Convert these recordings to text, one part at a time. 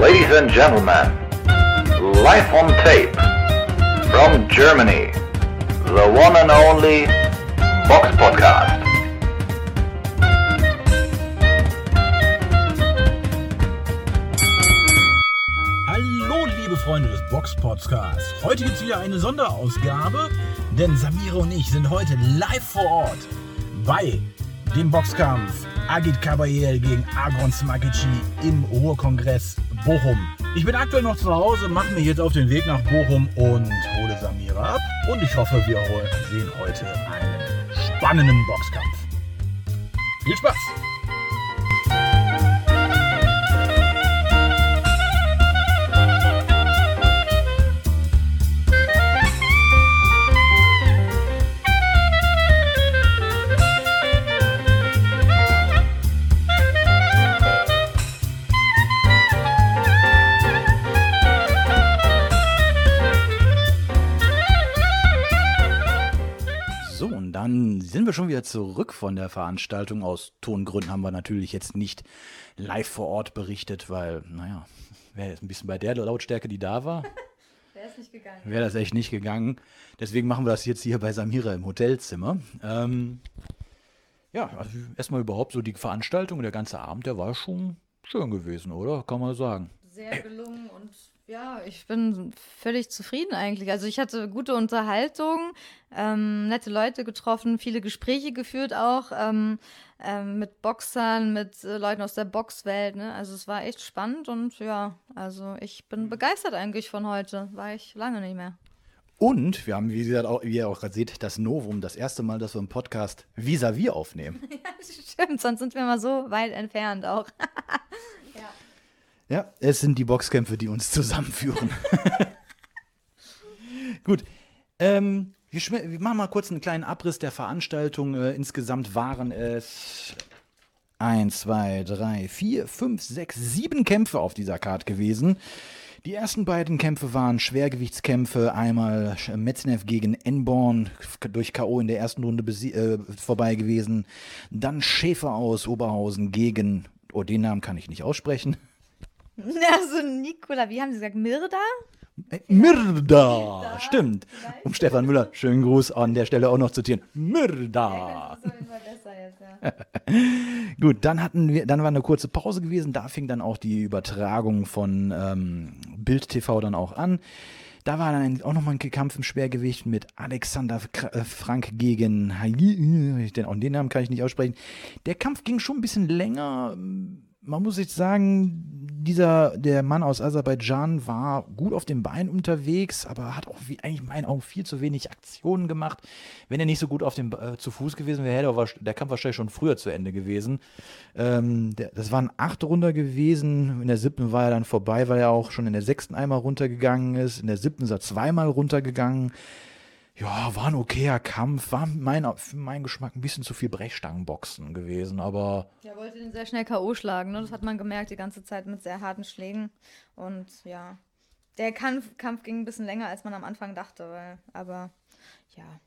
Ladies and gentlemen, live on tape from Germany, the one and only Box Podcast. Hallo, liebe Freunde des Box Podcasts. Heute gibt es wieder eine Sonderausgabe, denn Samira und ich sind heute live vor Ort bei dem Boxkampf Agit Kabayel gegen Agron Smakici im Ruhrkongress Bochum. Ich bin aktuell noch zu Hause, mache mich jetzt auf den Weg nach Bochum und hole Samira ab. Und ich hoffe, wir sehen heute einen spannenden Boxkampf. Viel Spaß! Dann sind wir schon wieder zurück von der Veranstaltung. Aus Tongründen haben wir natürlich jetzt nicht live vor Ort berichtet, weil, naja, wäre jetzt ein bisschen bei der Lautstärke, die da war, Wäre es nicht gegangen. wäre das echt nicht gegangen. Deswegen machen wir das jetzt hier bei Samira im Hotelzimmer. Ähm, ja, also erstmal überhaupt so die Veranstaltung, der ganze Abend, der war schon schön gewesen, oder? Kann man sagen. Sehr gelungen und ja, ich bin völlig zufrieden eigentlich. Also ich hatte gute Unterhaltung, ähm, nette Leute getroffen, viele Gespräche geführt auch ähm, ähm, mit Boxern, mit äh, Leuten aus der Boxwelt. Ne? Also es war echt spannend und ja, also ich bin begeistert eigentlich von heute. War ich lange nicht mehr. Und wir haben, wie, gesagt, auch, wie ihr auch gerade seht, das Novum, das erste Mal, dass wir im Podcast vis-à-vis aufnehmen. Stimmt, sonst sind wir mal so weit entfernt auch. Ja, es sind die Boxkämpfe, die uns zusammenführen. Gut. Ähm, wir, wir machen mal kurz einen kleinen Abriss der Veranstaltung. Äh, insgesamt waren es 1, 2, 3, 4, 5, 6, 7 Kämpfe auf dieser Card gewesen. Die ersten beiden Kämpfe waren Schwergewichtskämpfe. Einmal Metznev gegen Enborn durch K.O. in der ersten Runde äh, vorbei gewesen. Dann Schäfer aus Oberhausen gegen, oh, den Namen kann ich nicht aussprechen. Also Nikola, wie haben Sie gesagt, Mirda? Äh, Mirda, stimmt. Um Stefan Müller, schönen Gruß an der Stelle auch noch zitieren. Mirda. Gut, dann hatten wir, dann war eine kurze Pause gewesen. Da fing dann auch die Übertragung von ähm, Bild TV dann auch an. Da war dann auch nochmal ein Kampf im Schwergewicht mit Alexander äh, Frank gegen Hayi. Den, auch den Namen kann ich nicht aussprechen. Der Kampf ging schon ein bisschen länger. Man muss jetzt sagen, dieser, der Mann aus Aserbaidschan war gut auf dem Bein unterwegs, aber hat auch wie, eigentlich in meinen Augen viel zu wenig Aktionen gemacht. Wenn er nicht so gut auf dem, äh, zu Fuß gewesen wäre, hätte er der Kampf wahrscheinlich schon früher zu Ende gewesen. Ähm, der, das waren acht Runder gewesen. In der siebten war er dann vorbei, weil er auch schon in der sechsten einmal runtergegangen ist. In der siebten ist er zweimal runtergegangen. Ja, war ein okayer Kampf. War mein, für meinen Geschmack ein bisschen zu viel Brechstangenboxen gewesen, aber Er wollte den sehr schnell K.O. schlagen, ne? Das hat man gemerkt die ganze Zeit mit sehr harten Schlägen. Und ja, der Kampf, Kampf ging ein bisschen länger, als man am Anfang dachte, weil, aber ja.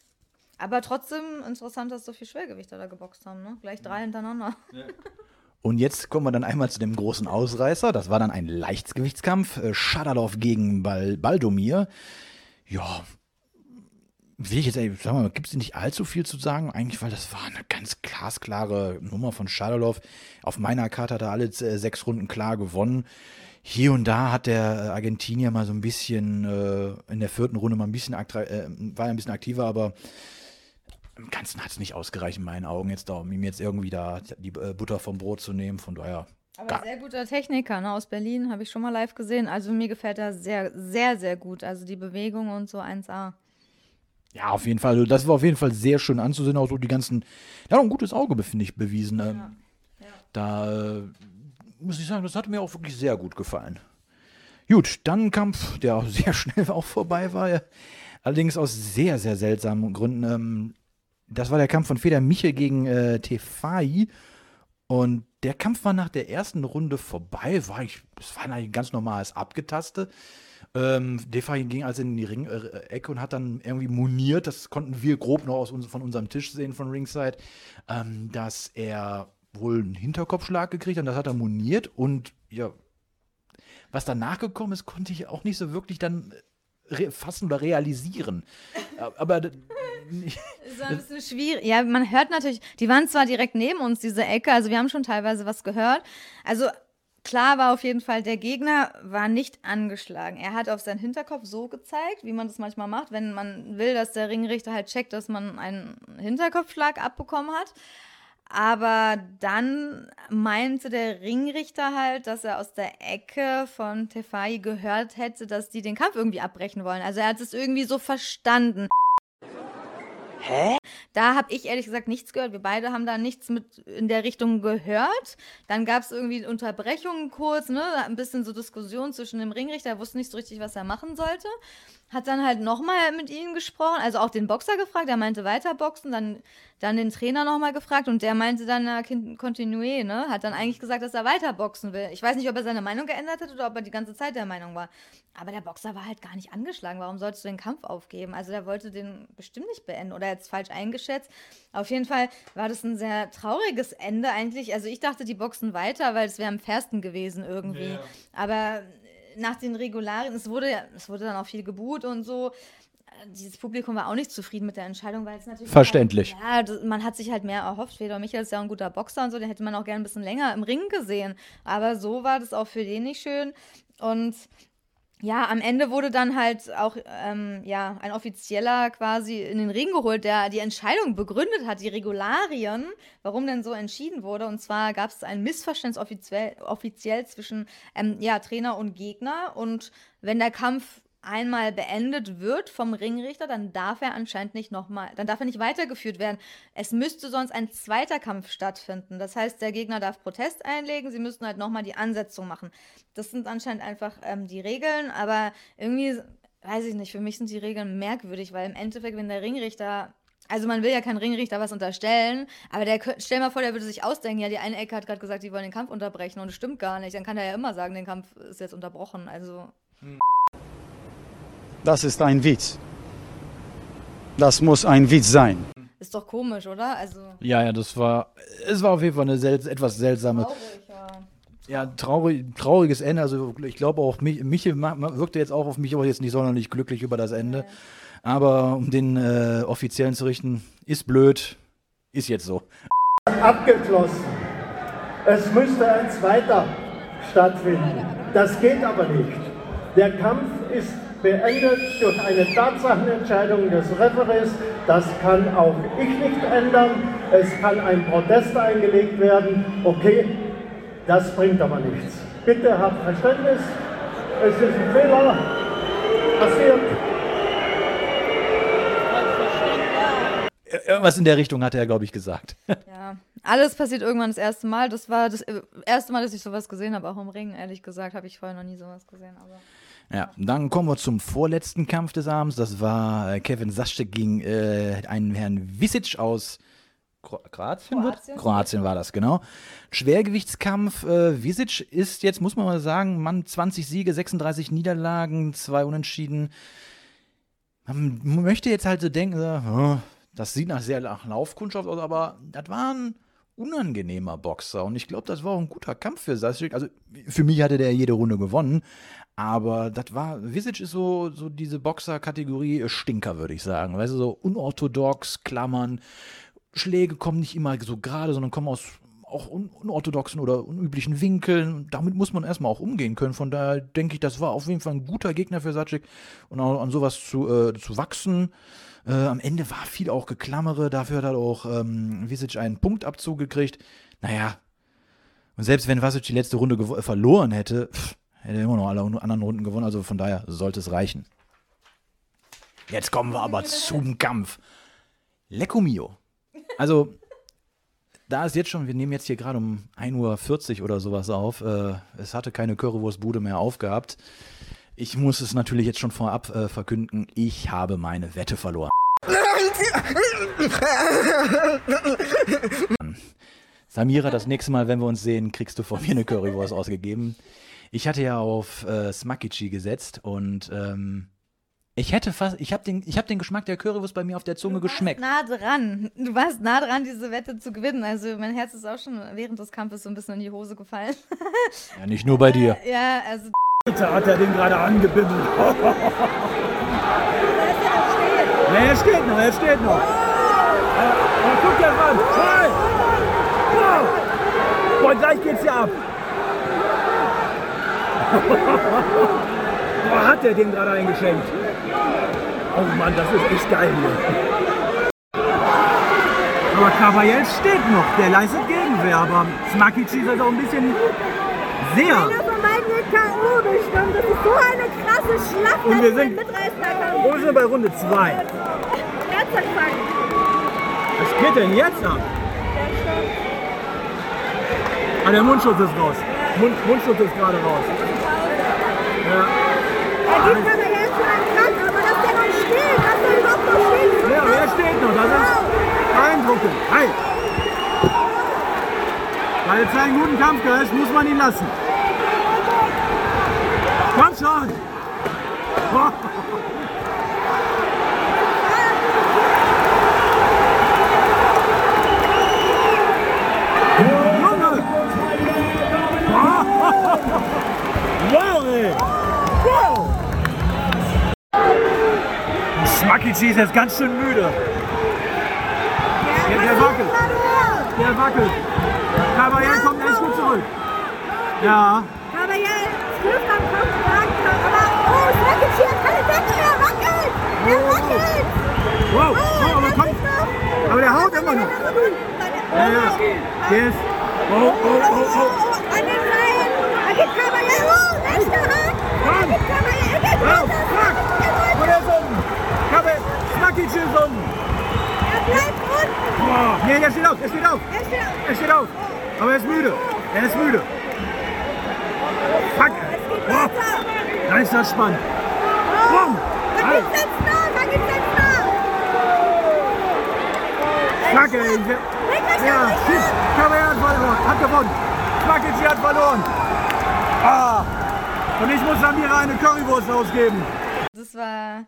Aber trotzdem interessant, dass so viel Schwergewichter da geboxt haben, ne? Gleich drei hintereinander. Und jetzt kommen wir dann einmal zu dem großen Ausreißer. Das war dann ein Leichtgewichtskampf. Äh, Schadalov gegen Bal Baldomir. Ja, will ich jetzt, ehrlich sagen wir mal, gibt es nicht allzu viel zu sagen, eigentlich, weil das war eine ganz glasklare Nummer von Schadalov. Auf meiner Karte hat er alle äh, sechs Runden klar gewonnen. Hier und da hat der äh, Argentinier mal so ein bisschen äh, in der vierten Runde mal ein bisschen äh, war ein bisschen aktiver, aber im Ganzen hat es nicht ausgereicht in meinen Augen jetzt da, um ihm jetzt irgendwie da die äh, Butter vom Brot zu nehmen. Von daher, Aber Gar- sehr guter Techniker, ne? Aus Berlin, habe ich schon mal live gesehen. Also mir gefällt er sehr, sehr, sehr gut. Also die Bewegung und so 1A. Ja, auf jeden Fall. Also das war auf jeden Fall sehr schön anzusehen. Auch so die ganzen, auch ein gutes Auge, finde ich, bewiesen. Ähm, Da äh, muss ich sagen, das hat mir auch wirklich sehr gut gefallen. Gut, dann ein Kampf, der auch sehr schnell auch vorbei war. Allerdings aus sehr, sehr seltsamen Gründen. Ähm, das war der Kampf von Feder Michel gegen äh, Tefai. Und der Kampf war nach der ersten Runde vorbei. War ich, es war ein ganz normales Abgetaste. Ähm, Defay ging also in die Ring-Ecke und hat dann irgendwie moniert, das konnten wir grob noch aus uns, von unserem Tisch sehen von Ringside, ähm, dass er wohl einen Hinterkopfschlag gekriegt hat, und das hat er moniert und ja, was danach gekommen ist, konnte ich auch nicht so wirklich dann fassen oder realisieren. Aber das war ein bisschen schwierig. Ja, man hört natürlich, die waren zwar direkt neben uns, diese Ecke, also wir haben schon teilweise was gehört. Also klar war auf jeden Fall, der Gegner war nicht angeschlagen. Er hat auf seinen Hinterkopf so gezeigt, wie man das manchmal macht, wenn man will, dass der Ringrichter halt checkt, dass man einen Hinterkopfschlag abbekommen hat. Aber dann meinte der Ringrichter halt, dass er aus der Ecke von Tefai gehört hätte, dass die den Kampf irgendwie abbrechen wollen. Also er hat es irgendwie so verstanden. Hä? Da habe ich ehrlich gesagt nichts gehört. Wir beide haben da nichts mit in der Richtung gehört. Dann gab es irgendwie Unterbrechungen kurz, ne? Ein bisschen so Diskussion zwischen dem Ringrichter. Er wusste nicht so richtig, was er machen sollte hat dann halt nochmal mit ihnen gesprochen, also auch den Boxer gefragt, der meinte weiterboxen, dann, dann den Trainer nochmal gefragt und der meinte dann, na, Continué, ne, hat dann eigentlich gesagt, dass er weiterboxen will. Ich weiß nicht, ob er seine Meinung geändert hat oder ob er die ganze Zeit der Meinung war. Aber der Boxer war halt gar nicht angeschlagen. Warum solltest du den Kampf aufgeben? Also der wollte den bestimmt nicht beenden oder jetzt falsch eingeschätzt. Auf jeden Fall war das ein sehr trauriges Ende eigentlich. Also ich dachte, die boxen weiter, weil es wäre am fairsten gewesen irgendwie. Ja. Aber nach den Regularien, es wurde, es wurde dann auch viel geboot und so. Dieses Publikum war auch nicht zufrieden mit der Entscheidung, weil es natürlich. Verständlich. Halt, ja, man hat sich halt mehr erhofft. Fedor Michael ist ja ein guter Boxer und so, den hätte man auch gerne ein bisschen länger im Ring gesehen. Aber so war das auch für den nicht schön. Und ja, am Ende wurde dann halt auch ähm, ja, ein Offizieller quasi in den Ring geholt, der die Entscheidung begründet hat, die Regularien, warum denn so entschieden wurde. Und zwar gab es ein Missverständnis offiziell, offiziell zwischen ähm, ja, Trainer und Gegner. Und wenn der Kampf einmal beendet wird vom Ringrichter, dann darf er anscheinend nicht nochmal, dann darf er nicht weitergeführt werden. Es müsste sonst ein zweiter Kampf stattfinden. Das heißt, der Gegner darf Protest einlegen, sie müssten halt nochmal die Ansetzung machen. Das sind anscheinend einfach ähm, die Regeln, aber irgendwie, weiß ich nicht, für mich sind die Regeln merkwürdig, weil im Endeffekt, wenn der Ringrichter also man will ja keinen Ringrichter was unterstellen, aber der stell mal vor, der würde sich ausdenken, ja, die eine Ecke hat gerade gesagt, die wollen den Kampf unterbrechen und es stimmt gar nicht. Dann kann er ja immer sagen, den Kampf ist jetzt unterbrochen. Also. Hm. Das ist ein Witz. Das muss ein Witz sein. Ist doch komisch, oder? Also ja, ja, das war, es war auf jeden Fall eine sel etwas seltsame. Traurig, ja. ja, traurig, trauriges Ende. Also ich glaube auch, mich, Michel wirkte jetzt auch auf mich aber jetzt nicht sonderlich glücklich über das Ende. Ja. Aber um den äh, Offiziellen zu richten, ist blöd, ist jetzt so. Abgeschlossen. Es müsste ein zweiter stattfinden. Das geht aber nicht. Der Kampf ist beendet durch eine Tatsachenentscheidung des Referees. Das kann auch ich nicht ändern. Es kann ein Protest eingelegt werden. Okay, das bringt aber nichts. Bitte habt Verständnis. Es ist ein Fehler passiert. Irgendwas in der Richtung hat er, glaube ich, gesagt. Ja, alles passiert irgendwann das erste Mal. Das war das äh, erste Mal, dass ich sowas gesehen habe, auch im Ring, ehrlich gesagt, habe ich vorher noch nie sowas gesehen. Aber ja, dann kommen wir zum vorletzten Kampf des Abends. Das war äh, Kevin Saschek gegen äh, einen Herrn Visic aus Kroatien, Kroatien? Kroatien war das, genau. Schwergewichtskampf. Äh, Visic ist jetzt, muss man mal sagen, Mann, 20 Siege, 36 Niederlagen, zwei Unentschieden. Man möchte jetzt halt so denken, oh, das sieht nach sehr nach Laufkundschaft aus, aber das war ein unangenehmer Boxer. Und ich glaube, das war auch ein guter Kampf für Saschik. Also für mich hatte der jede Runde gewonnen. Aber das war, Visic ist so, so diese Boxer-Kategorie Stinker, würde ich sagen. Weißt du, so unorthodox, Klammern. Schläge kommen nicht immer so gerade, sondern kommen aus auch unorthodoxen oder unüblichen Winkeln. Damit muss man erstmal auch umgehen können. Von daher denke ich, das war auf jeden Fall ein guter Gegner für Sacik und auch an sowas zu, äh, zu wachsen. Äh, am Ende war viel auch Geklammere. Dafür hat er auch ähm, Visic einen Punktabzug gekriegt. Naja, und selbst wenn Vasic die letzte Runde verloren hätte, pff, Hätte immer noch alle anderen Runden gewonnen, also von daher sollte es reichen. Jetzt kommen wir aber zum Kampf. Lecco mio. Also, da ist jetzt schon, wir nehmen jetzt hier gerade um 1.40 Uhr oder sowas auf. Äh, es hatte keine Currywurstbude mehr aufgehabt. Ich muss es natürlich jetzt schon vorab äh, verkünden, ich habe meine Wette verloren. Samira, das nächste Mal, wenn wir uns sehen, kriegst du von mir eine Currywurst ausgegeben. Ich hatte ja auf äh, Smakichi gesetzt und ähm, Ich hätte fast, ich habe den, ich hab den Geschmack der Currywurst bei mir auf der Zunge geschmeckt. nah dran. Du warst nah dran, diese Wette zu gewinnen. Also mein Herz ist auch schon während des Kampfes so ein bisschen in die Hose gefallen. Ja, nicht nur bei dir. ja, also Alter, hat er den gerade angebimmelt. Nee, er steht noch, er steht noch. Oh, guck dir ran. Wow. Boah, gleich geht's ja ab. Boah, hat der den gerade eingeschenkt. Oh Mann, das ist echt geil hier. Aber Caballel steht noch, der leistet Gegenwehr, aber Smakic ist also auch ein bisschen sehr. Einer von beiden wird K.O. bestimmt. Das ist so eine krasse Schlacht. Und wir ist sind-. Wo sind wir bei Runde 2? Herzanfall. Was geht denn jetzt ab? Ah, der Mundschutz ist raus. Mund, Mundschutz ist gerade raus. Ja. Er gibt aber jetzt schon einen Cut, aber dass der noch steht, dass der überhaupt noch steht. Ja, er steht noch. Das ist beeindruckend. Hey. Weil jetzt einen guten Kampf gehört, muss man ihn lassen. Komm schon. Boah. Smakici ist jetzt ganz schön müde. Der, der wackelt. Der wackelt. Caballel kommt echt gut zurück. Ja. Am Kopf sagt, aber oh, es wackelt hier, keine Decke, er wackelt. Er wackelt. Wow, Oh, aber kommt. Aber der haut immer noch. Ja, ja. Ist. Oh, oh, oh, oh. An den Reihen. Er geht Caballel. Oh, nächster Hand. Er geht Caballel. Er geht Oh, runter. fuck. Und er ist unten. Ist unten. Er bleibt unten. Boah. Nee, der steht auf, der steht auf. Er steht auf. Er steht auf. Aber er ist müde. Er ist müde. Fuck. Boah. Da ist das spannend. Boom. Da gibt's jetzt noch. Da gibt's jetzt noch. Fuck, ey. Ja, shit. Caballel hat verloren. Hat gewonnen. Smakic hat verloren. Ah. Und ich muss Samira eine Currywurst ausgeben. das war.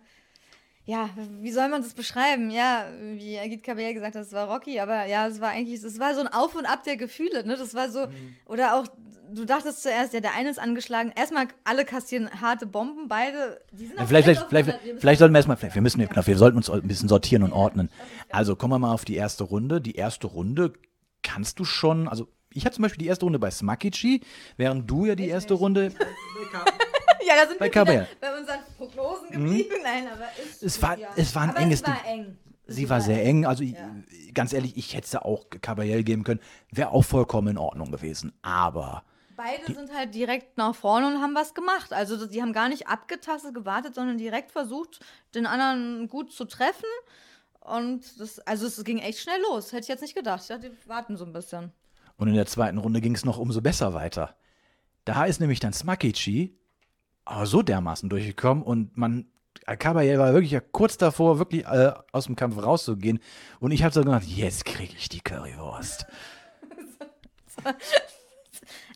Ja, wie soll man das beschreiben? Ja, wie Agit Cabell gesagt hat, es war Rocky, aber ja, es war eigentlich, es war so ein Auf und Ab der Gefühle, ne? Das war so, oder auch, du dachtest zuerst, ja, der eine ist angeschlagen. Erstmal alle kassieren harte Bomben, beide, die sind Ja, vielleicht, vielleicht, vielleicht, vielleicht sollten wir erstmal, vielleicht, wir müssen, genau, wir sollten uns ein bisschen sortieren und ordnen. Also kommen wir mal auf die erste Runde. Die erste Runde kannst du schon, also ich hatte zum Beispiel die erste Runde bei Smakichi, während du ja die erste Runde, ja, da sind bei wir wieder bei unseren Prognosen geblieben. Nein, aber es, Es war- ja. es war ein aber enges es war Ding. eng. sie war sehr eng, also ich- ganz ehrlich, ich hätte sie auch Caballel geben können, wäre auch vollkommen in Ordnung gewesen. Aber Beide sind halt direkt nach vorne und haben was gemacht. Also die haben gar nicht abgetastet, gewartet, sondern direkt versucht, den anderen gut zu treffen. Und das, also es ging echt schnell los. Hätte ich jetzt nicht gedacht. Ich dachte, die warten so ein bisschen. Und in der zweiten Runde ging es noch umso besser weiter. Da ist nämlich dann Smakichi aber so dermaßen durchgekommen und man, Caballel war wirklich ja kurz davor, wirklich äh, aus dem Kampf rauszugehen. Und ich habe so gedacht, jetzt kriege ich die Currywurst.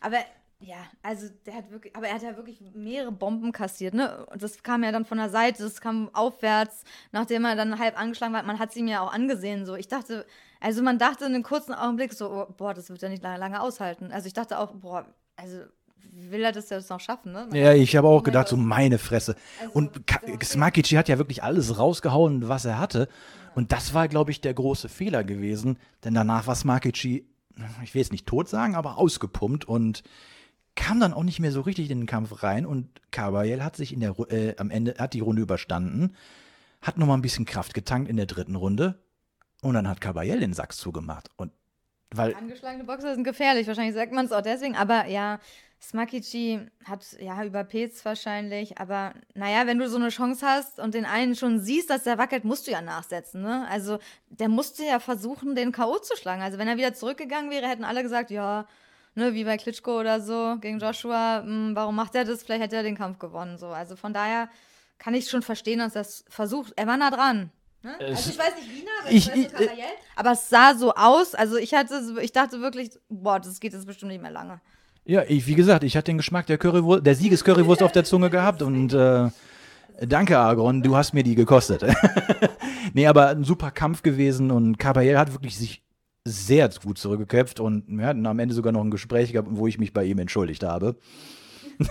Aber ja, also der hat wirklich, aber er hat ja wirklich mehrere Bomben kassiert, ne? Und das kam ja dann von der Seite, das kam aufwärts, nachdem er dann halb angeschlagen war. Man hat es ihm ja auch angesehen, so. Ich dachte, also man dachte in einem kurzen Augenblick so, oh, boah, das wird er nicht lange, lange aushalten. Also ich dachte auch, boah, also will er das jetzt noch schaffen, ne? Ja, ich habe auch gedacht, so meine Fresse. Also, Und der hat- Smakichi hat ja wirklich alles rausgehauen, was er hatte. Und das war, glaube ich, der große Fehler gewesen. Denn danach war Smakichi, ich will es nicht tot sagen, aber ausgepumpt und kam dann auch nicht mehr so richtig in den Kampf rein. Und Caballel hat sich in der, äh, am Ende, hat die Runde überstanden, hat nochmal ein bisschen Kraft getankt in der dritten Runde. Und dann hat Caballel den Sack zugemacht. Und weil Angeschlagene Boxer sind gefährlich, wahrscheinlich sagt man es auch deswegen. Aber ja, Smakichi hat ja überpetzt wahrscheinlich. Aber naja, wenn du so eine Chance hast und den einen schon siehst, dass der wackelt, musst du ja nachsetzen. Ne? Also der musste ja versuchen, den K.O. zu schlagen. Also wenn er wieder zurückgegangen wäre, hätten alle gesagt, ja, ne, wie bei Klitschko oder so gegen Joshua, mh, warum macht er das? Vielleicht hätte er den Kampf gewonnen. So. Also von daher kann ich schon verstehen, dass er es versucht. Er war nah dran. Ne? Also ich weiß nicht, wie nah, aber ich- ich, weiß ich- so Caballel, aber es sah so aus. Also ich hatte, so- ich dachte wirklich, boah, das geht jetzt bestimmt nicht mehr lange. Ja, ich, wie gesagt, ich hatte den Geschmack der Currywurst, der Siegescurrywurst auf der Zunge gehabt und äh, Danke, Agron, du hast mir die gekostet. nee, aber ein super Kampf gewesen und Caballel hat wirklich sich sehr gut zurückgekämpft und wir hatten am Ende sogar noch ein Gespräch gehabt, wo ich mich bei ihm entschuldigt habe.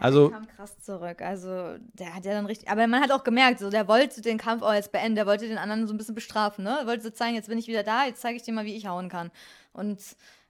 also. Der kam krass zurück. Also, der hat ja dann richtig. Aber man hat auch gemerkt, so, der wollte den Kampf auch jetzt beenden. Der wollte den anderen so ein bisschen bestrafen, ne? Er wollte so zeigen, jetzt bin ich wieder da, jetzt zeige ich dir mal, wie ich hauen kann. Und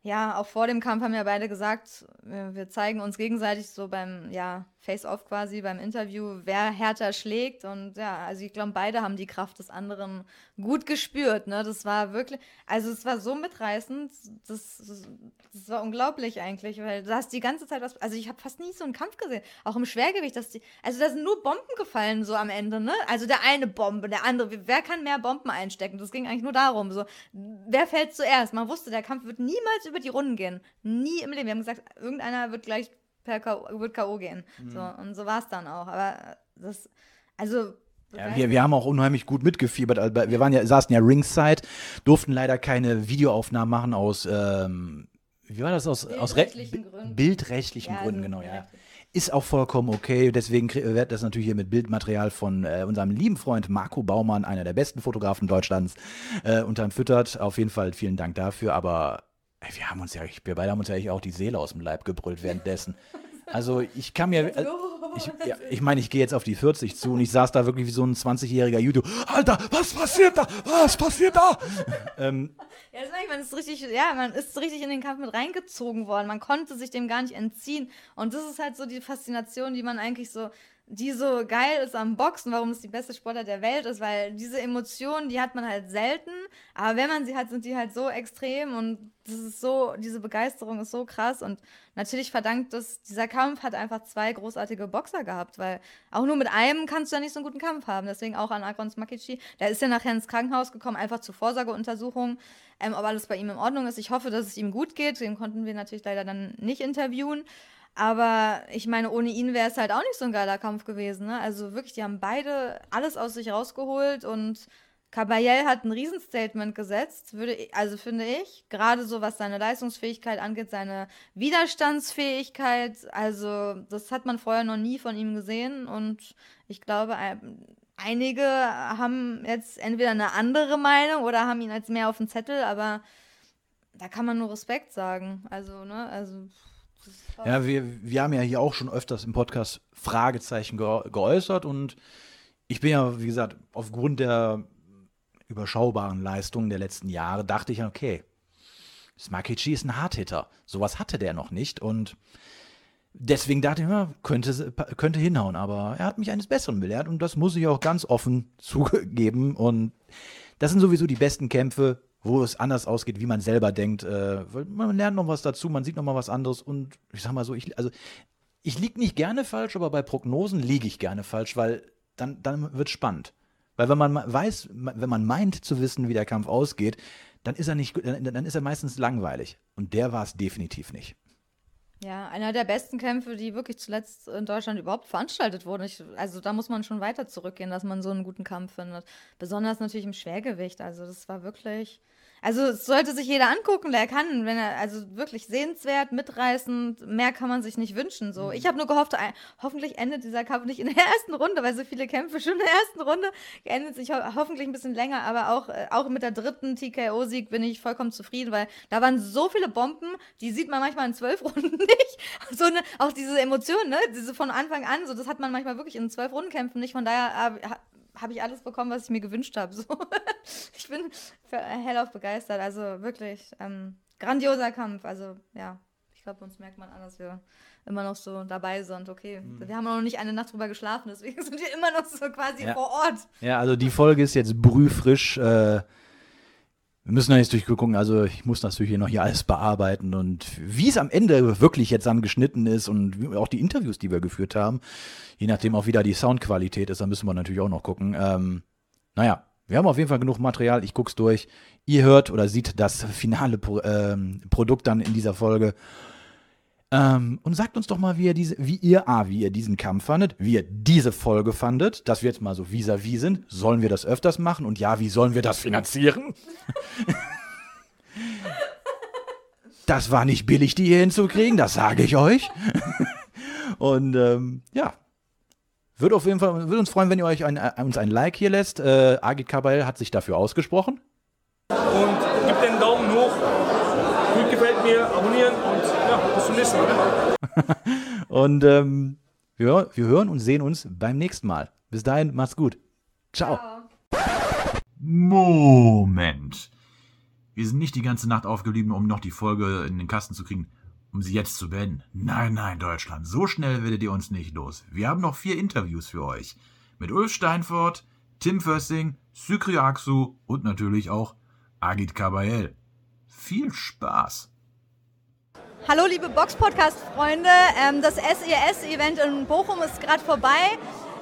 ja, auch vor dem Kampf haben ja beide gesagt, wir wir zeigen uns gegenseitig so beim, ja, Face-Off quasi, beim Interview, wer härter schlägt. Und ja, also ich glaube, beide haben die Kraft des anderen gut gespürt, ne? Das war wirklich, also es war so mitreißend, das, das, war unglaublich eigentlich, weil du hast die ganze Zeit was, also ich habe fast nie so einen Kampf gesehen, auch im Schwergewicht, dass die, also da sind nur Bomben gefallen so am Ende, ne? Also der eine Bombe, der andere, wer kann mehr Bomben einstecken? Das ging eigentlich nur darum, so, wer fällt zuerst? Man wusste, der Kampf wird niemals über die Runden gehen, nie im Leben. Wir haben gesagt, irgendeiner wird gleich per K.O. wird K.O. gehen, so, und so war es dann auch, aber das, also Ja, wir, wir haben auch unheimlich gut mitgefiebert. Also wir waren ja, saßen ja ringside, durften leider keine Videoaufnahmen machen aus, ähm, wie war das aus, aus Re- Bildrechtlichen Bi- Gründen. bildrechtlichen Ja, Gründen, also genau, ja. Ist auch vollkommen okay. Deswegen wird das natürlich hier mit Bildmaterial von äh, unserem lieben Freund Marco Baumann, einer der besten Fotografen Deutschlands, äh, unterfüttert. Auf jeden Fall vielen Dank dafür. Aber ey, wir haben uns ja, wir beide haben uns ja auch die Seele aus dem Leib gebrüllt währenddessen. Also ich kann mir, äh, ich, ja, ich meine, ich gehe jetzt auf die 40 zu und ich saß da wirklich wie so ein 20-jähriger YouTube. Alter, was passiert da? Was passiert da? ähm, Ja, das ich, man ist richtig, ja, man ist richtig in den Kampf mit reingezogen worden. Man konnte sich dem gar nicht entziehen. Und das ist halt so die Faszination, die man eigentlich so, die so geil ist am Boxen, warum es die beste Sportart der Welt ist, weil diese Emotionen, die hat man halt selten. Aber wenn man sie hat, sind die halt so extrem und das ist so, diese Begeisterung ist so krass. Und natürlich verdankt das, dieser Kampf hat einfach zwei großartige Boxer gehabt, weil auch nur mit einem kannst du ja nicht so einen guten Kampf haben. Deswegen auch an Agrons Makichi. Der ist ja nachher ins Krankenhaus gekommen, einfach zur Vorsorgeuntersuchung, ähm, ob alles bei ihm in Ordnung ist. Ich hoffe, dass es ihm gut geht. Den konnten wir natürlich leider dann nicht interviewen. Aber ich meine, ohne ihn wäre es halt auch nicht so ein geiler Kampf gewesen. Ne? Also wirklich, die haben beide alles aus sich rausgeholt und Caballel hat ein Riesenstatement gesetzt, würde ich, also finde ich, gerade so was seine Leistungsfähigkeit angeht, seine Widerstandsfähigkeit, also das hat man vorher noch nie von ihm gesehen und ich glaube, ein- einige haben jetzt entweder eine andere Meinung oder haben ihn als mehr auf dem Zettel, aber da kann man nur Respekt sagen. Also, ne, also Ja, wir, wir haben ja hier auch schon öfters im Podcast Fragezeichen ge geäußert und ich bin ja, wie gesagt, aufgrund der überschaubaren Leistungen der letzten Jahre dachte ich, okay, Smakichi ist ein Hardhitter. Sowas hatte der noch nicht und deswegen dachte ich, ja, könnte, könnte hinhauen, aber er hat mich eines Besseren belehrt und das muss ich auch ganz offen zugeben. Und das sind sowieso die besten Kämpfe, wo es anders ausgeht, wie man selber denkt. Äh, man lernt noch was dazu, man sieht noch mal was anderes und ich sag mal so, ich, also ich liege nicht gerne falsch, aber bei Prognosen liege ich gerne falsch, weil dann, dann wird spannend. Weil wenn man ma- weiß, wenn man meint zu wissen, wie der Kampf ausgeht, dann ist er nicht, dann, dann ist er meistens langweilig. Und der war es definitiv nicht. Ja, einer der besten Kämpfe, die wirklich zuletzt in Deutschland überhaupt veranstaltet wurden. Ich, also da muss man schon weiter zurückgehen, dass man so einen guten Kampf findet. Besonders natürlich im Schwergewicht. Also das war wirklich. Also es sollte sich jeder angucken, der kann, wenn er, also wirklich sehenswert, mitreißend, mehr kann man sich nicht wünschen. So. Ich habe nur gehofft, hoffentlich endet dieser Kampf nicht in der ersten Runde, weil so viele Kämpfe schon in der ersten Runde geendet sich ho hoffentlich ein bisschen länger, aber auch, äh, auch mit der dritten TKO-Sieg bin ich vollkommen zufrieden, weil da waren so viele Bomben, die sieht man manchmal in zwölf Runden nicht. So eine, auch diese Emotionen, ne? Diese von Anfang an, so das hat man manchmal wirklich in zwölf Rundenkämpfen nicht. Von daher habe hab ich alles bekommen, was ich mir gewünscht habe. So. Ich bin hellauf begeistert. Also wirklich ähm, grandioser Kampf. Also ja, ich glaube, uns merkt man an, dass wir immer noch so dabei sind. Okay, wir haben noch nicht eine Nacht drüber geschlafen, deswegen sind wir immer noch so quasi Ja. vor Ort. Ja, also die Folge ist jetzt brühfrisch. Äh, wir müssen da jetzt durchgucken. Also ich muss natürlich noch hier alles bearbeiten und wie es am Ende wirklich jetzt dann geschnitten ist und auch die Interviews, die wir geführt haben, je nachdem auch wieder die Soundqualität ist, da müssen wir natürlich auch noch gucken. Ähm, naja, wir haben auf jeden Fall genug Material. Ich guck's durch. Ihr hört oder seht das finale Pro ähm, Produkt dann in dieser Folge. Ähm, und sagt uns doch mal, wie ihr, diese, wie ihr, A, wie ihr diesen Kampf fandet, wie ihr diese Folge fandet, dass wir jetzt mal so vis-à-vis sind. Sollen wir das öfters machen? Und ja, wie sollen wir das finanzieren? das war nicht billig, die hier hinzukriegen, das sage ich euch. und ähm, ja, Würde auf jeden Fall, würde uns freuen, wenn ihr euch ein, äh, uns ein Like hier lässt. Äh, Agit Kabayel hat sich dafür ausgesprochen. Und gebt den Daumen hoch. Gut gefällt mir, abonnieren Ne? Und ähm, wir, wir hören und sehen uns beim nächsten Mal. Bis dahin, macht's gut. Ciao. Moment. Wir sind nicht die ganze Nacht aufgeblieben, um noch die Folge in den Kasten zu kriegen, um sie jetzt zu beenden. Nein, nein, Deutschland, so schnell werdet ihr uns nicht los. Wir haben noch vier Interviews für euch. Mit Ulf Steinfort, Tim Fössing, Sykri Aksu und natürlich auch Agit Kabayel. Viel Spaß! Hallo liebe Box-Podcast-Freunde, ähm, das SES-Event in Bochum ist gerade vorbei.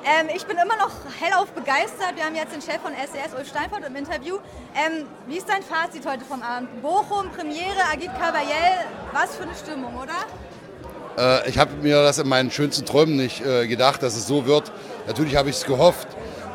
Ähm, ich bin immer noch hellauf begeistert. Wir haben jetzt den Chef von SES, Ulf Steinfort, im Interview. Ähm, wie ist dein Fazit heute vom Abend? Bochum, Premiere, Agit Kabayel, was für eine Stimmung, oder? Äh, ich habe mir das in meinen schönsten Träumen nicht äh, gedacht, dass es so wird. Natürlich habe ich es gehofft.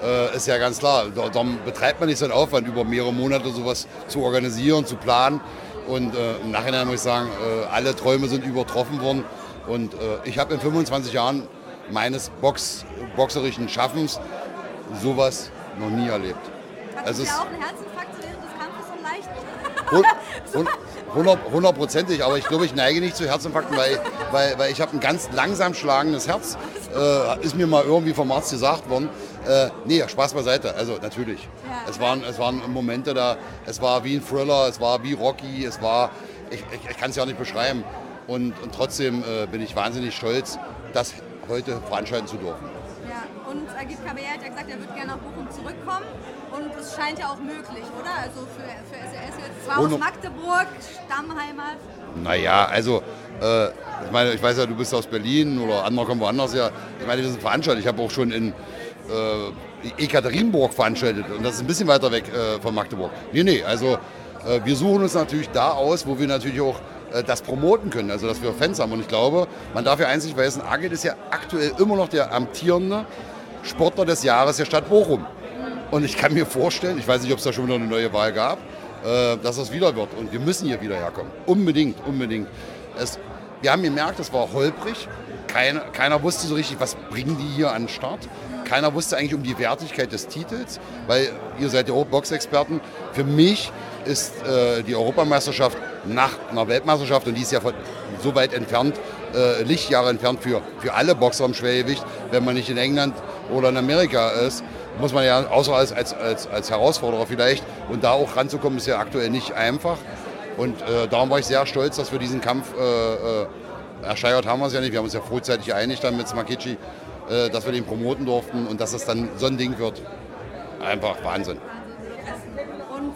Äh, ist ja ganz klar. Da, darum betreibt man nicht so einen Aufwand, über mehrere Monate sowas zu organisieren, zu planen. Und äh, im Nachhinein muss ich sagen, äh, alle Träume sind übertroffen worden. Und äh, ich habe in 25 Jahren meines Box, boxerischen Schaffens sowas noch nie erlebt. Hattest Also es- ja auch einen Herzinfarkt während des Kampfes so einen leichten? Hund- Hund- Hundertprozentig, aber ich glaube, ich neige nicht zu Herzinfarkten, weil, weil, weil ich habe ein ganz langsam schlagendes Herz. Äh, ist mir mal irgendwie vom Arzt gesagt worden. Äh, nee, Spaß beiseite. Also natürlich. Ja. Es, waren, es waren Momente da, es war wie ein Thriller, es war wie Rocky, es war, ich, ich, ich kann es ja nicht beschreiben. Und, und trotzdem äh, bin ich wahnsinnig stolz, das heute veranstalten zu dürfen. Ja, und Agit Kabayel hat ja gesagt, er würde gerne nach Bochum zurückkommen. Und es scheint ja auch möglich, oder? Also für, für SES jetzt. Zwar aus Ohne- Magdeburg, Stammheimat. Naja, also, äh, ich meine, ich weiß ja, du bist aus Berlin oder andere kommen woanders her. Ich meine, wir sind veranstaltet. Ich habe auch schon in äh, Ekaterinburg veranstaltet und das ist ein bisschen weiter weg äh, von Magdeburg. Nee, nee, also äh, wir suchen uns natürlich da aus, wo wir natürlich auch äh, das promoten können, also dass wir Fans haben. Und ich glaube, man darf ja eins nicht vergessen, Agit ist ja aktuell immer noch der amtierende Sportler des Jahres der Stadt Bochum. Und ich kann mir vorstellen, ich weiß nicht, ob es da schon wieder eine neue Wahl gab, äh, dass das wieder wird. Und wir müssen hier wieder herkommen. Unbedingt, unbedingt. Es, wir haben gemerkt, es war holprig. Keiner, keiner wusste so richtig, was bringen die hier an den Start. Keiner wusste eigentlich um die Wertigkeit des Titels, weil ihr seid ja auch Boxexperten. Für mich ist äh, die Europameisterschaft nach einer Weltmeisterschaft und die ist ja von, so weit entfernt, äh, Lichtjahre entfernt für, für alle Boxer im Schwergewicht, wenn man nicht in England oder in Amerika ist, muss man ja, außer als, als, als, als Herausforderer vielleicht, und da auch ranzukommen, ist ja aktuell nicht einfach. Und äh, darum war ich sehr stolz, dass wir diesen Kampf äh, ersteigert haben wir es ja nicht. Wir haben uns ja frühzeitig geeinigt dann mit Smakici, äh, dass wir den promoten durften und dass es dann so ein Ding wird. Einfach Wahnsinn. Und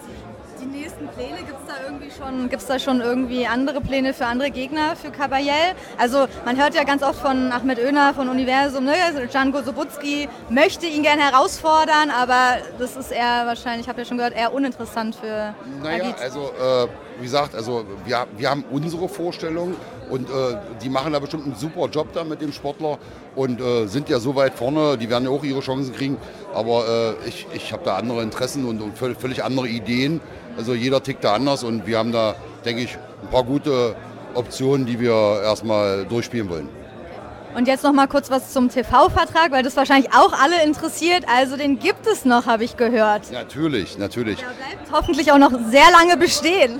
die nächsten Pläne, gibt es da irgendwie schon, gibt's da schon irgendwie andere Pläne für andere Gegner für Kabayel? Also man hört ja ganz oft von Ahmed Öner von Universum, ne? Django Sobutski möchte ihn gerne herausfordern, aber das ist eher wahrscheinlich, ich habe ja schon gehört, eher uninteressant für Naja, Agit. also äh, wie gesagt, also wir, wir haben unsere Vorstellung und äh, die machen da bestimmt einen super Job da mit dem Sportler und äh, sind ja so weit vorne, die werden ja auch ihre Chancen kriegen, aber äh, ich, ich habe da andere Interessen und, und völlig, andere Ideen. Also jeder tickt da anders und wir haben da, denke ich, ein paar gute Optionen, die wir erstmal durchspielen wollen. Und jetzt noch mal kurz was zum TV-Vertrag, weil das wahrscheinlich auch alle interessiert. Also den gibt es noch, habe ich gehört. Natürlich, natürlich. Der bleibt hoffentlich auch noch sehr lange bestehen.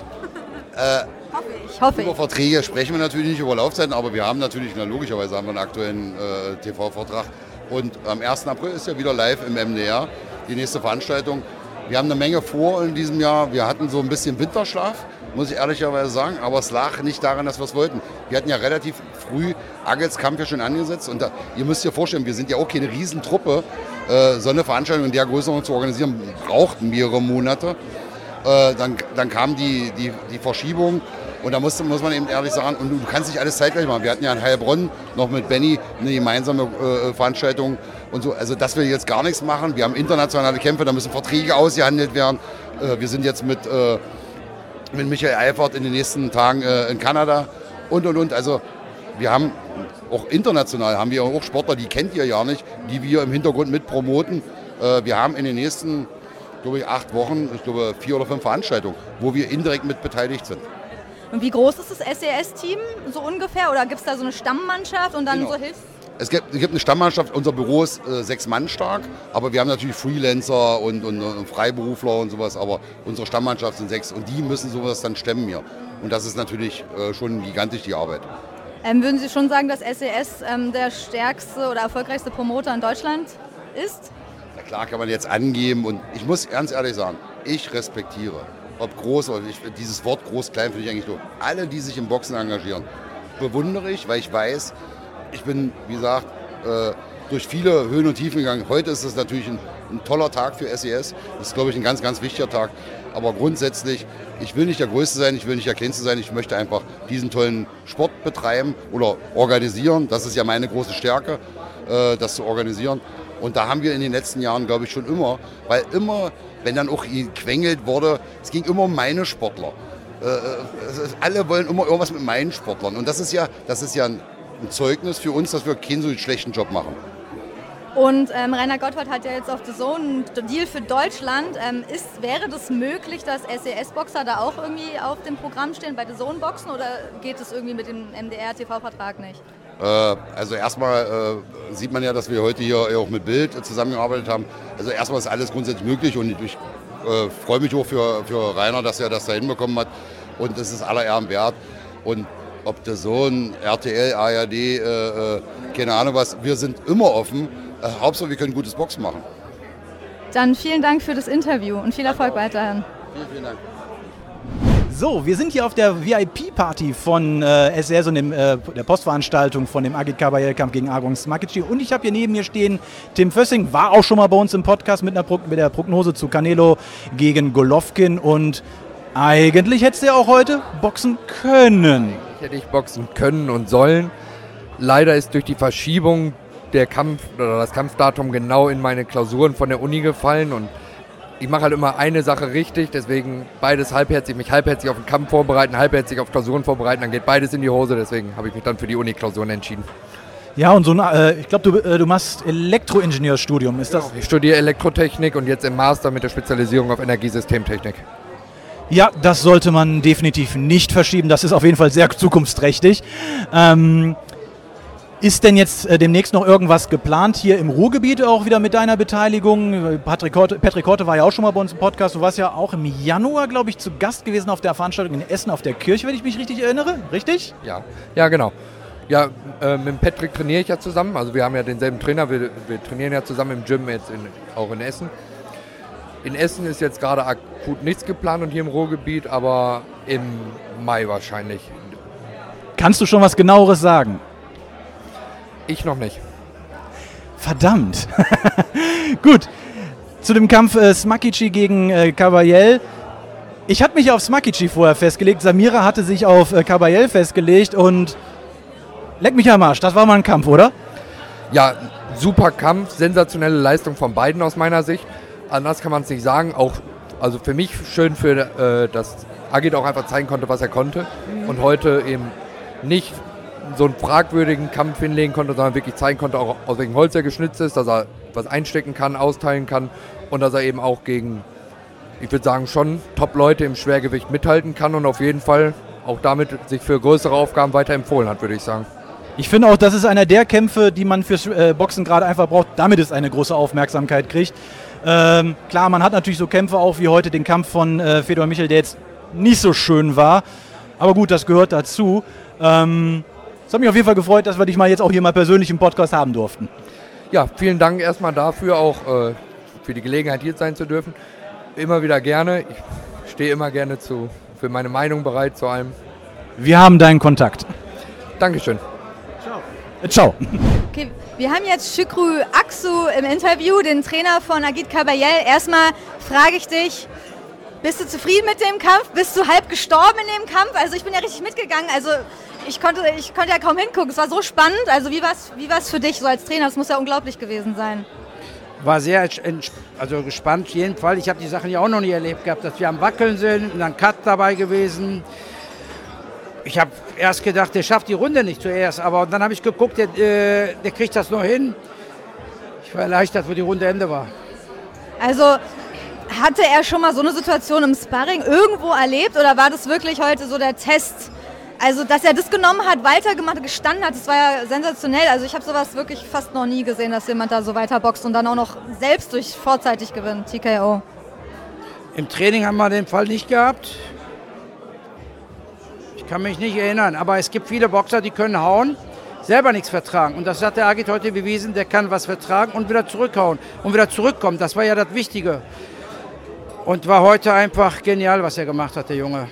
Äh, hoffe ich, hoffe Über. Verträge sprechen wir natürlich nicht über Laufzeiten, aber wir haben natürlich, na, logischerweise haben wir einen aktuellen äh, TV-Vertrag. Und am 1. April ist ja wieder live im MDR die nächste Veranstaltung. Wir haben eine Menge vor in diesem Jahr. Wir hatten so ein bisschen Winterschlaf, muss ich ehrlicherweise sagen, aber es lag nicht daran, dass wir es wollten. Wir hatten ja relativ früh Agels Kampf ja schon angesetzt und da, ihr müsst ihr vorstellen, wir sind ja auch keine Riesentruppe. Äh, so eine Veranstaltung in der Größe zu organisieren, braucht mehrere Monate. Äh, dann, dann kam die, die, die Verschiebung und da musste, muss man eben ehrlich sagen, und du kannst nicht alles zeitgleich machen. Wir hatten ja in Heilbronn noch mit Benny eine gemeinsame äh, Veranstaltung und so. Also, dass wir jetzt gar nichts machen. Wir haben internationale Kämpfe, da müssen Verträge ausgehandelt werden. Äh, wir sind jetzt mit, äh, mit Michael Eifert in den nächsten Tagen äh, in Kanada und und und. Also, wir haben auch international haben wir auch Sportler, die kennt ihr ja nicht, die wir im Hintergrund mit promoten. Äh, wir haben in den nächsten, glaube ich, acht Wochen, ich glaube, vier oder fünf Veranstaltungen, wo wir indirekt mit beteiligt sind. Und wie groß ist das SES-Team so ungefähr? Oder gibt es da so eine Stammmannschaft und dann Genau. so Hilfs... es gibt, es gibt eine Stammmannschaft, unser Büro ist äh, sechs Mann stark, aber wir haben natürlich Freelancer und, und, und Freiberufler und sowas, aber unsere Stammmannschaft sind sechs und die müssen sowas dann stemmen hier. Und das ist natürlich äh, schon gigantisch die Arbeit. Ähm, würden Sie schon sagen, dass SES ähm, der stärkste oder erfolgreichste Promoter in Deutschland ist? Klar kann man jetzt angeben und ich muss ganz ehrlich sagen, ich respektiere, ob groß oder ich, dieses Wort groß-klein finde ich eigentlich nur, alle, die sich im Boxen engagieren, bewundere ich, weil ich weiß, ich bin, wie gesagt, äh, durch viele Höhen und Tiefen gegangen. Heute ist es natürlich ein, ein, toller Tag für SES. Das ist, glaube ich, ein ganz, ganz wichtiger Tag. Aber grundsätzlich, ich will nicht der Größte sein, ich will nicht der Kleinste sein. Ich möchte einfach diesen tollen Sport betreiben oder organisieren. Das ist ja meine große Stärke, äh, das zu organisieren. Und da haben wir in den letzten Jahren, glaube ich, schon immer, weil immer, wenn dann auch gequengelt wurde, es ging immer um meine Sportler. Äh, äh alle wollen immer irgendwas mit meinen Sportlern. Und das ist ja, das ist ja ein ein Zeugnis für uns, dass wir keinen so schlechten Job machen. Und ähm, Rainer Gottwald hat ja jetzt auf The Zone einen Deal für Deutschland. Ähm, ist, wäre das möglich, dass SES-Boxer da auch irgendwie auf dem Programm stehen bei The Zone boxen oder geht es irgendwie mit dem MDR-TV-Vertrag nicht? Äh, also erstmal äh, sieht man ja, dass wir heute hier auch mit Bild zusammengearbeitet haben. Also erstmal ist alles grundsätzlich möglich und ich äh, freue mich auch für, für Rainer, dass er das da hinbekommen hat. Und es ist aller Ehren wert. Und ob der Sohn, RTL, ARD, äh, keine Ahnung was, wir sind immer offen. Äh, Hauptsache, wir können gutes Boxen machen. Dann vielen Dank für das Interview und viel Erfolg weiterhin. Vielen, vielen Dank. So, wir sind hier auf der VIP-Party von äh, SRS und dem, äh, der Postveranstaltung von dem Agit Kabayel-Kampf gegen Argon Smakici. Und ich habe hier neben mir stehen Tim Fössing, war auch schon mal bei uns im Podcast mit, einer Pro mit der Prognose zu Canelo gegen Golovkin. Und eigentlich hättest du ja auch heute boxen können hätte ich boxen können und sollen. Leider ist durch die Verschiebung der Kampf oder das Kampfdatum genau in meine Klausuren von der Uni gefallen und ich mache halt immer eine Sache richtig, deswegen beides halbherzig, mich halbherzig auf den Kampf vorbereiten, halbherzig auf Klausuren vorbereiten, dann geht beides in die Hose, deswegen habe ich mich dann für die Uni-Klausuren entschieden. Ja, und so ein, äh, ich glaube, du, äh, du machst Elektroingenieurstudium, ist das? Genau, ich studiere Elektrotechnik und jetzt im Master mit der Spezialisierung auf Energiesystemtechnik. Ja, das sollte man definitiv nicht verschieben. Das ist auf jeden Fall sehr zukunftsträchtig. Ähm, ist denn jetzt äh, demnächst noch irgendwas geplant hier im Ruhrgebiet auch wieder mit deiner Beteiligung? Patrick Horte, Patrick Horte war ja auch schon mal bei uns im Podcast. Du warst ja auch im Januar, glaube ich, zu Gast gewesen auf der Veranstaltung in Essen auf der Kirche, wenn ich mich richtig erinnere. Richtig? Ja, ja genau. Ja, äh, mit Patrick trainiere ich ja zusammen. Also wir haben ja denselben Trainer. Wir, wir trainieren ja zusammen im Gym jetzt in, auch in Essen. In Essen ist jetzt gerade akut nichts geplant und hier im Ruhrgebiet, aber im Mai wahrscheinlich. Kannst du schon was genaueres sagen? Ich noch nicht. Verdammt. Gut. Zu dem Kampf äh, Smakici gegen äh, Cavallel. Ich hatte mich auf Smakici vorher festgelegt. Samira hatte sich auf äh, Cavallel festgelegt und leck mich am Arsch. Das war mal ein Kampf, oder? Ja, super Kampf, sensationelle Leistung von beiden aus meiner Sicht anders kann man es nicht sagen. Auch, also für mich schön, für, äh, dass Agit auch einfach zeigen konnte, was er konnte. Mhm. Und heute eben nicht so einen fragwürdigen Kampf hinlegen konnte, sondern wirklich zeigen konnte, auch aus welchem Holz er geschnitzt ist, dass er was einstecken kann, austeilen kann und dass er eben auch gegen, ich würde sagen, schon Top-Leute im Schwergewicht mithalten kann und auf jeden Fall auch damit sich für größere Aufgaben weiter empfohlen hat, würde ich sagen. Ich finde auch, das ist einer der Kämpfe, die man fürs äh, Boxen gerade einfach braucht, damit es eine große Aufmerksamkeit kriegt. Ähm, klar, man hat natürlich so Kämpfe auch wie heute den Kampf von äh, Fedor Michel, der jetzt nicht so schön war. Aber gut, das gehört dazu. Ähm, es hat mich auf jeden Fall gefreut, dass wir dich mal jetzt auch hier mal persönlich im Podcast haben durften. Ja, vielen Dank erstmal dafür, auch äh, für die Gelegenheit hier sein zu dürfen. Immer wieder gerne. Ich stehe immer gerne zu, für meine Meinung bereit zu allem. Wir haben deinen Kontakt. Dankeschön. Ciao. Äh, ciao. Okay, wir haben jetzt Shukru Aksu im Interview, den Trainer von Agit Kabayel. Erstmal frage ich dich, bist du zufrieden mit dem Kampf? Bist du halb gestorben in dem Kampf? Also ich bin ja richtig mitgegangen. Also ich konnte, ich konnte ja kaum hingucken. Es war so spannend. Also wie war es wie für dich so als Trainer? Das muss ja unglaublich gewesen sein. War sehr also gespannt, jeden Fall. Ich habe die Sachen ja auch noch nie erlebt gehabt, dass wir am Wackeln sind und dann Cut dabei gewesen ich habe erst gedacht, der schafft die Runde nicht zuerst, aber dann habe ich geguckt, der, äh, der kriegt das noch hin. Ich war erleichtert, wo die Runde Ende war. Also hatte er schon mal so eine Situation im Sparring irgendwo erlebt oder war das wirklich heute so der Test, Also, dass er das genommen hat, weitergemacht, gestanden hat, das war ja sensationell. Also, ich habe sowas wirklich fast noch nie gesehen, dass jemand da so weiter boxt und dann auch noch selbst durch vorzeitig gewinnt, TKO. Im Training haben wir den Fall nicht gehabt. Ich kann mich nicht erinnern, aber es gibt viele Boxer, die können hauen, selber nichts vertragen. Und das hat der Agit heute bewiesen, der kann was vertragen und wieder zurückhauen und wieder zurückkommen. Das war ja das Wichtige. Und war heute einfach genial, was er gemacht hat, der Junge.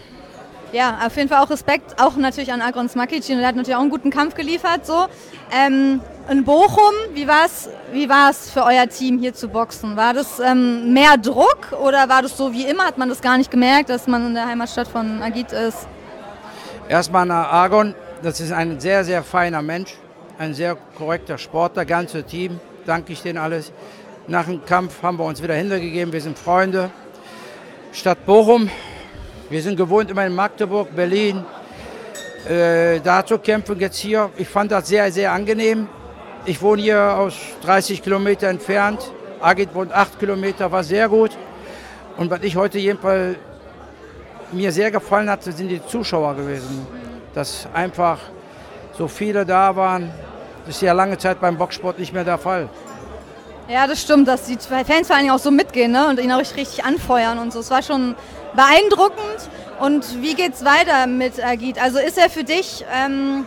Ja, auf jeden Fall auch Respekt, auch natürlich an Agron Smakic, der hat natürlich auch einen guten Kampf geliefert. So. Ähm, in Bochum, wie war es wie war's für euer Team hier zu boxen? War das ähm, mehr Druck oder war das so wie immer? Hat man das gar nicht gemerkt, dass man in der Heimatstadt von Agit ist? Erstmal nach Argon, das ist ein sehr, sehr feiner Mensch, ein sehr korrekter Sportler, ganze Team, danke ich denen alles. Nach dem Kampf haben wir uns wieder hintergegeben, wir sind Freunde. Stadt Bochum, wir sind gewohnt immer in Magdeburg, Berlin, äh, da zu kämpfen jetzt hier. Ich fand das sehr, sehr angenehm. Ich wohne hier aus 30 Kilometer entfernt. Agit wohnt 8 Kilometer, war sehr gut. Und was ich heute jedenfalls mir sehr gefallen hat, sind die Zuschauer gewesen. Dass einfach so viele da waren. Das ist ja lange Zeit beim Boxsport nicht mehr der Fall. Ja, das stimmt, dass die Fans vor Dingen auch so mitgehen ne? und ihn auch richtig anfeuern und so. Es war schon beeindruckend. Und wie geht's weiter mit Agit? Also ist er für dich, ähm,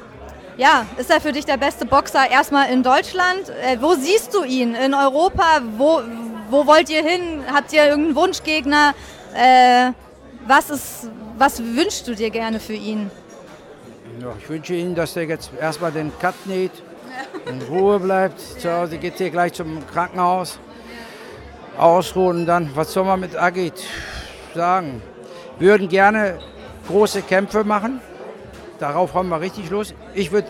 ja, ist er für dich der beste Boxer erstmal in Deutschland? Äh, wo siehst du ihn? In Europa? Wo, wo wollt ihr hin? Habt ihr irgendeinen Wunschgegner? Äh, was, ist, was wünschst du dir gerne für ihn? Ja, ich wünsche Ihnen, dass er jetzt erstmal den Cut näht, in Ruhe bleibt. Zu Hause geht hier gleich zum Krankenhaus. Ausruhen dann, was soll man mit Agit sagen? würden gerne große Kämpfe machen. Darauf haben wir richtig Lust. Ich würde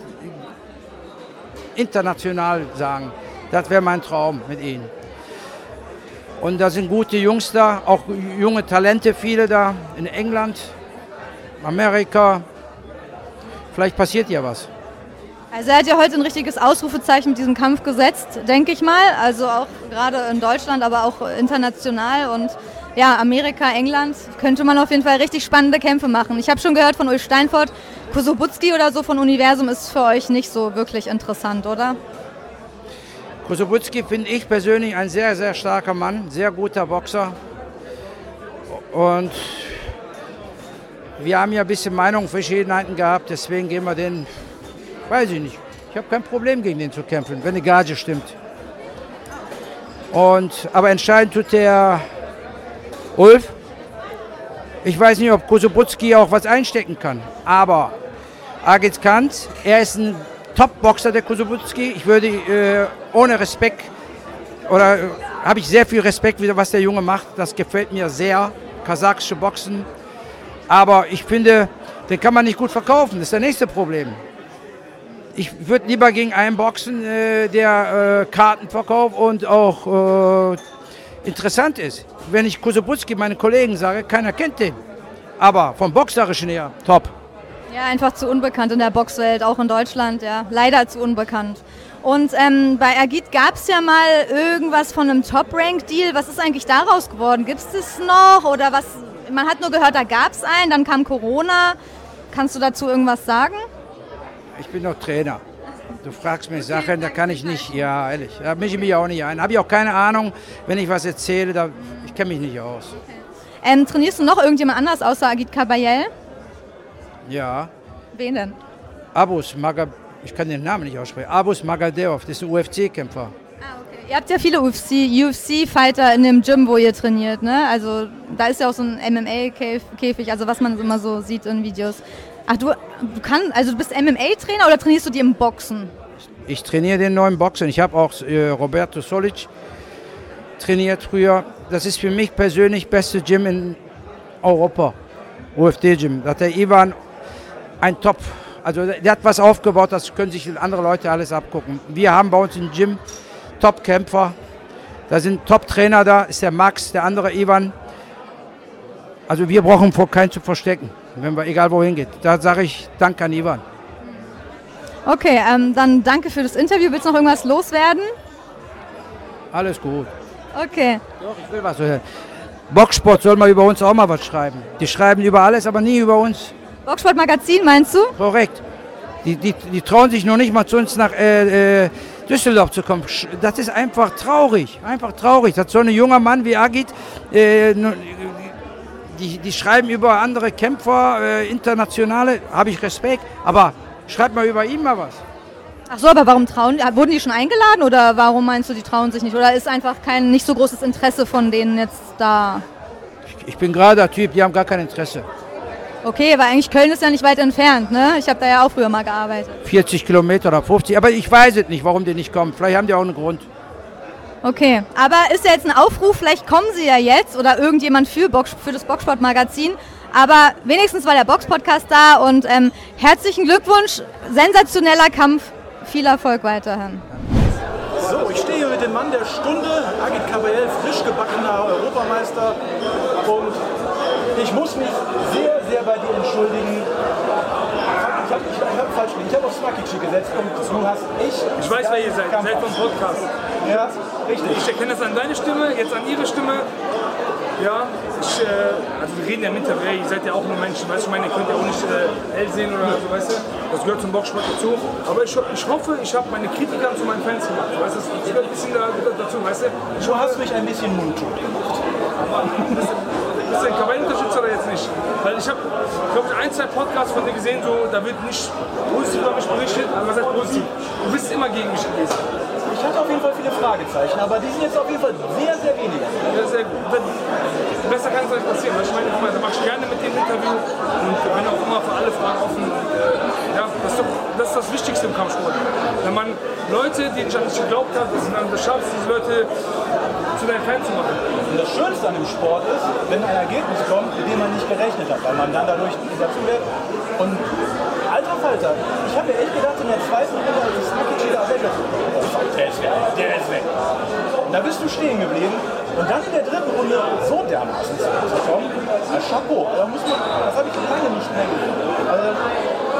international sagen, das wäre mein Traum mit ihnen. Und da sind gute Jungs da, auch junge Talente, viele da in England, Amerika. Vielleicht passiert ja was. Also er hat ja heute ein richtiges Ausrufezeichen mit diesem Kampf gesetzt, denke ich mal. Also auch gerade in Deutschland, aber auch international. Und ja, Amerika, England, könnte man auf jeden Fall richtig spannende Kämpfe machen. Ich habe schon gehört von Ulf Steinfort, Kosobutski oder so von Universum ist für euch nicht so wirklich interessant, oder? Kosobutski finde ich persönlich ein sehr, sehr starker Mann, sehr guter Boxer. Und wir haben ja ein bisschen Meinungsverschiedenheiten gehabt, deswegen gehen wir den, weiß ich nicht. Ich habe kein Problem gegen den zu kämpfen, wenn die Gage stimmt. Und, aber entscheidend tut der Ulf, ich weiß nicht, ob Kosobutski auch was einstecken kann, aber Agit Kant, er ist ein Top-Boxer, der Kosobutski. Ich würde äh, ohne Respekt, oder äh, habe ich sehr viel Respekt, was der Junge macht. Das gefällt mir sehr, kasachische Boxen. Aber ich finde, den kann man nicht gut verkaufen, das ist das nächste Problem. Ich würde lieber gegen einen boxen, äh, der äh, Karten verkauft und auch äh, interessant ist. Wenn ich Kosobutski meine Kollegen sage, keiner kennt den. Aber vom Boxerischen her, top. Ja, einfach zu unbekannt in der Boxwelt, auch in Deutschland, ja. Leider zu unbekannt. Und ähm, bei Agit gab es ja mal irgendwas von einem Top-Rank-Deal. Was ist eigentlich daraus geworden? Gibt es das noch? Oder was? Man hat nur gehört, da gab es einen, dann kam Corona. Kannst du dazu irgendwas sagen? Ich bin noch Trainer. Du fragst mich Sachen, da kann ich nicht, ja, ehrlich, da mische ich mich auch nicht ein. Habe ich auch keine Ahnung, wenn ich was erzähle, da, ich kenne mich nicht aus. Ähm, trainierst du noch irgendjemand anders außer Agit Kabayel? Ja. Wen denn? Abus Magab, ich kann den Namen nicht aussprechen. Abus Magadeov, das ist ein UFC-Kämpfer. Ihr habt ja viele UFC-Fighter UFC in dem Gym, wo ihr trainiert, ne? Also da ist ja auch so ein MMA-Käfig, also was man immer so sieht in Videos. Ach, du, du kannst, also du bist MMA-Trainer oder trainierst du die im Boxen? Ich trainiere den neuen Boxen. Ich habe auch äh, Roberto Solic trainiert früher. Das ist für mich persönlich beste Gym in Europa. UFD-Gym. Da hat der Ivan ein Top. Also der hat was aufgebaut, das können sich andere Leute alles abgucken. Wir haben bei uns im Gym Top-Kämpfer. Da sind Top-Trainer da, ist der Max, der andere Ivan. Also wir brauchen vor keinen zu verstecken wenn wir egal wohin geht. Da sage ich Danke an Ivan. Okay, ähm, dann danke für das Interview. Willst du noch irgendwas loswerden? Alles gut. Okay. Doch, ich will was hören. Boxsport soll mal über uns auch mal was schreiben. Die schreiben über alles, aber nie über uns. Boxsportmagazin meinst du? Korrekt. Die, die, die trauen sich noch nicht mal zu uns nach äh, äh, Düsseldorf zu kommen. Das ist einfach traurig. Einfach traurig, dass so ein junger Mann wie Agit, äh, die, die schreiben über andere Kämpfer, äh, internationale, habe ich Respekt, aber schreibt mal über ihn mal was. Ach so, aber warum trauen die? Wurden die schon eingeladen oder warum meinst du, die trauen sich nicht? Oder ist einfach kein nicht so großes Interesse von denen jetzt da? Ich bin gerade der Typ, die haben gar kein Interesse. Okay, weil eigentlich Köln ist ja nicht weit entfernt, ne? Ich habe da ja auch früher mal gearbeitet. 40 Kilometer oder 50, aber ich weiß es nicht, warum die nicht kommen. Vielleicht haben die auch einen Grund. Okay, aber ist ja jetzt ein Aufruf, vielleicht kommen sie ja jetzt oder irgendjemand für, Box, für das Boxsportmagazin. Aber wenigstens war der Box-Podcast da und ähm, herzlichen Glückwunsch, sensationeller Kampf, viel Erfolg weiterhin. So, ich stehe hier mit dem Mann der Stunde, Agit Caballel, frisch gebackener Europameister. Und ich muss mich sehr, sehr bei dir entschuldigen. Ich habe ich hab falsch. Ich habe auf Smakici gesetzt und du hast echt. Ich weiß, wer ihr seid. Ihr seid vom Podcast. Ja, richtig. Ich erkenne das an deine Stimme, jetzt an ihre Stimme. Ja, ich, äh, also wir reden ja mit der Welt, ihr seid ja auch nur Menschen, weißt du, ich meine, ihr könnt ja auch nicht äh, hell sehen oder so, weißt du, das gehört zum Boxsport dazu. Aber ich, ich hoffe, ich habe meine Kritiker zu meinen Fans gemacht, weißt du, das gehört ein bisschen da, dazu, weißt du. Ich Du hast mich ein bisschen mundtot gemacht. Bist du ein Kabellenunterstützer oder jetzt nicht? Weil ich habe, glaube ich, ein, zwei Podcasts von dir gesehen, so, da wird nicht positiv über mich berichtet, aber was heißt positiv? Du bist immer gegen mich gewesen. Ich hatte auf jeden Fall viele Fragezeichen, aber die sind jetzt auf jeden Fall sehr, sehr wenige. Ja, sehr gut. Besser kann es nicht passieren. weil Ich meine, guck mal, da mach ich gerne mit dem Interview und bin auch immer für alle Fragen offen. Ja, das ist, doch, das ist das Wichtigste im Kampfsport. Wenn man Leute, die ich an dich geglaubt habe, dass du dann das schaffst, diese Leute zu deinen Fans zu machen. Und das Schönste an dem Sport ist, wenn ein Ergebnis kommt, mit dem man nicht gerechnet hat, weil man dann dadurch dazu wird. Und alter Falter, ich habe mir echt gedacht, in der zweiten Runde, als ich Smakic da weg oh fuck, der ist weg, der ist weg. Und da bist du stehen geblieben. Und dann in der dritten Runde so dermaßen zu kommen, als Chapeau, da muss man, das habe ich lange nicht mehr gesehen. Also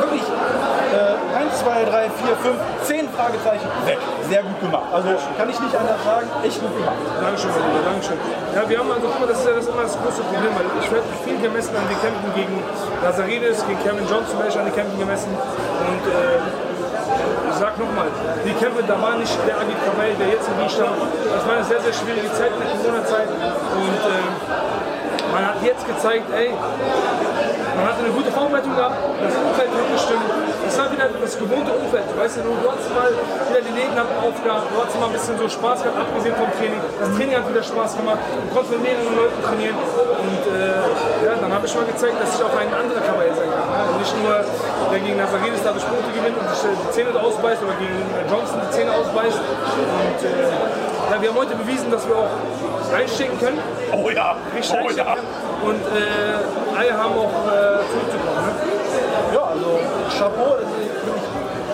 wirklich, äh, 1, 2, 3, 4, 5, 10 Fragezeichen weg. Sehr gut gemacht. Also kann ich nicht anders sagen, echt gut gemacht. Dankeschön, mein Lieber, Dankeschön. Ja, wir haben also, guck mal, das ist ja das immer das große Problem, weil ich werde viel gemessen an den Kämpfen gegen Lazaridis, gegen Kevin Johnson zum Beispiel an den Kämpfen gemessen. Und äh, ich sag nochmal, die Kämpfe, da war nicht der Agit Kamel, der jetzt im Ring stand. Das war eine sehr, sehr schwierige Zeit in der Corona-Zeit. Und äh, man hat jetzt gezeigt, ey, man hatte eine gute Vorbereitung gehabt, das Umfeld hat gestimmt. Es war wieder das gewohnte Umfeld. Weißt du, du hast mal wieder die Läden haben aufgehabt, du hast mal ein bisschen so Spaß gehabt, abgesehen vom Training. Das Training hat wieder Spaß gemacht, du konntest mit mehreren Leuten trainieren. Und äh, ja, dann habe ich mal gezeigt, dass ich auch ein anderer Kabal sein kann. Ne? Nicht nur der gegen Nazaridis da durch Punkte gewinnt und sich die Zähne ausbeißt oder gegen äh, Johnson die Zähne ausbeißt. Und äh, ja, wir haben heute bewiesen, dass wir auch einstecken können. Oh ja, Richtig oh ja. und äh, alle haben auch äh, zurückzukommen. Ne? Ja, also Chapeau, das ist wirklich,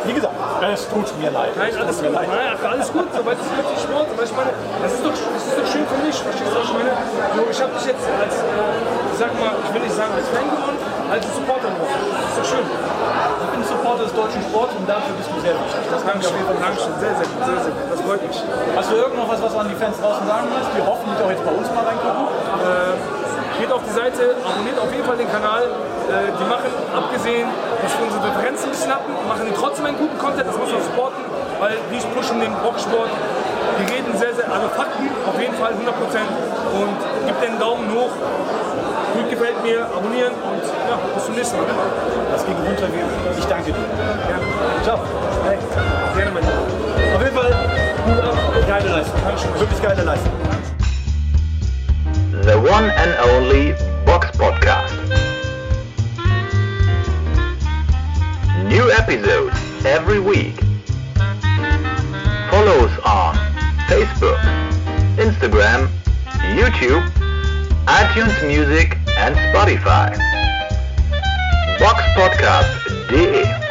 wie gesagt, es tut mir leid. Nein, Es alles gut, leid. ach, alles gut, soweit es wirklich Sport. Aber ich meine, das ist doch, das ist doch schön für mich, verstehst du, was ich meine? Ich habe dich jetzt als, äh, ich sag mal, ich will nicht sagen als Fan gewonnen, als Supporter gewonnen. Das ist doch schön. Ich bin Supporter des deutschen Sports und dafür bist du sehr wichtig. Das kann ich auf jeden Fall Dankeschön, sehr, sehr gut, sehr, sehr gut. Das freut mich. Hast du irgend noch was, was du an die Fans draußen sagen willst? Die hoffentlich auch jetzt bei uns mal reingucken. Äh, geht auf die Seite, abonniert auf jeden Fall den Kanal. Äh, die machen, abgesehen, dass wir unsere Differenzen ein bisschen hatten, machen die trotzdem einen guten Content, das muss man supporten, weil die pushen den Boxsport. Die reden sehr, sehr, also Fakten auf jeden Fall 100% und gibt den Daumen hoch. Gut gefällt mir, abonnieren und ja, bis zum nächsten Mal. Das ging runter Ich danke dir. Ja. Ciao. Hey, gerne, mein Lieber. Auf jeden Fall, gut ab, geile Leistung. Wirklich geile Leistung. The one and only New episodes every week. Follow us on Facebook, Instagram, YouTube, iTunes Music and Spotify. Box Podcast Boxpodcast.de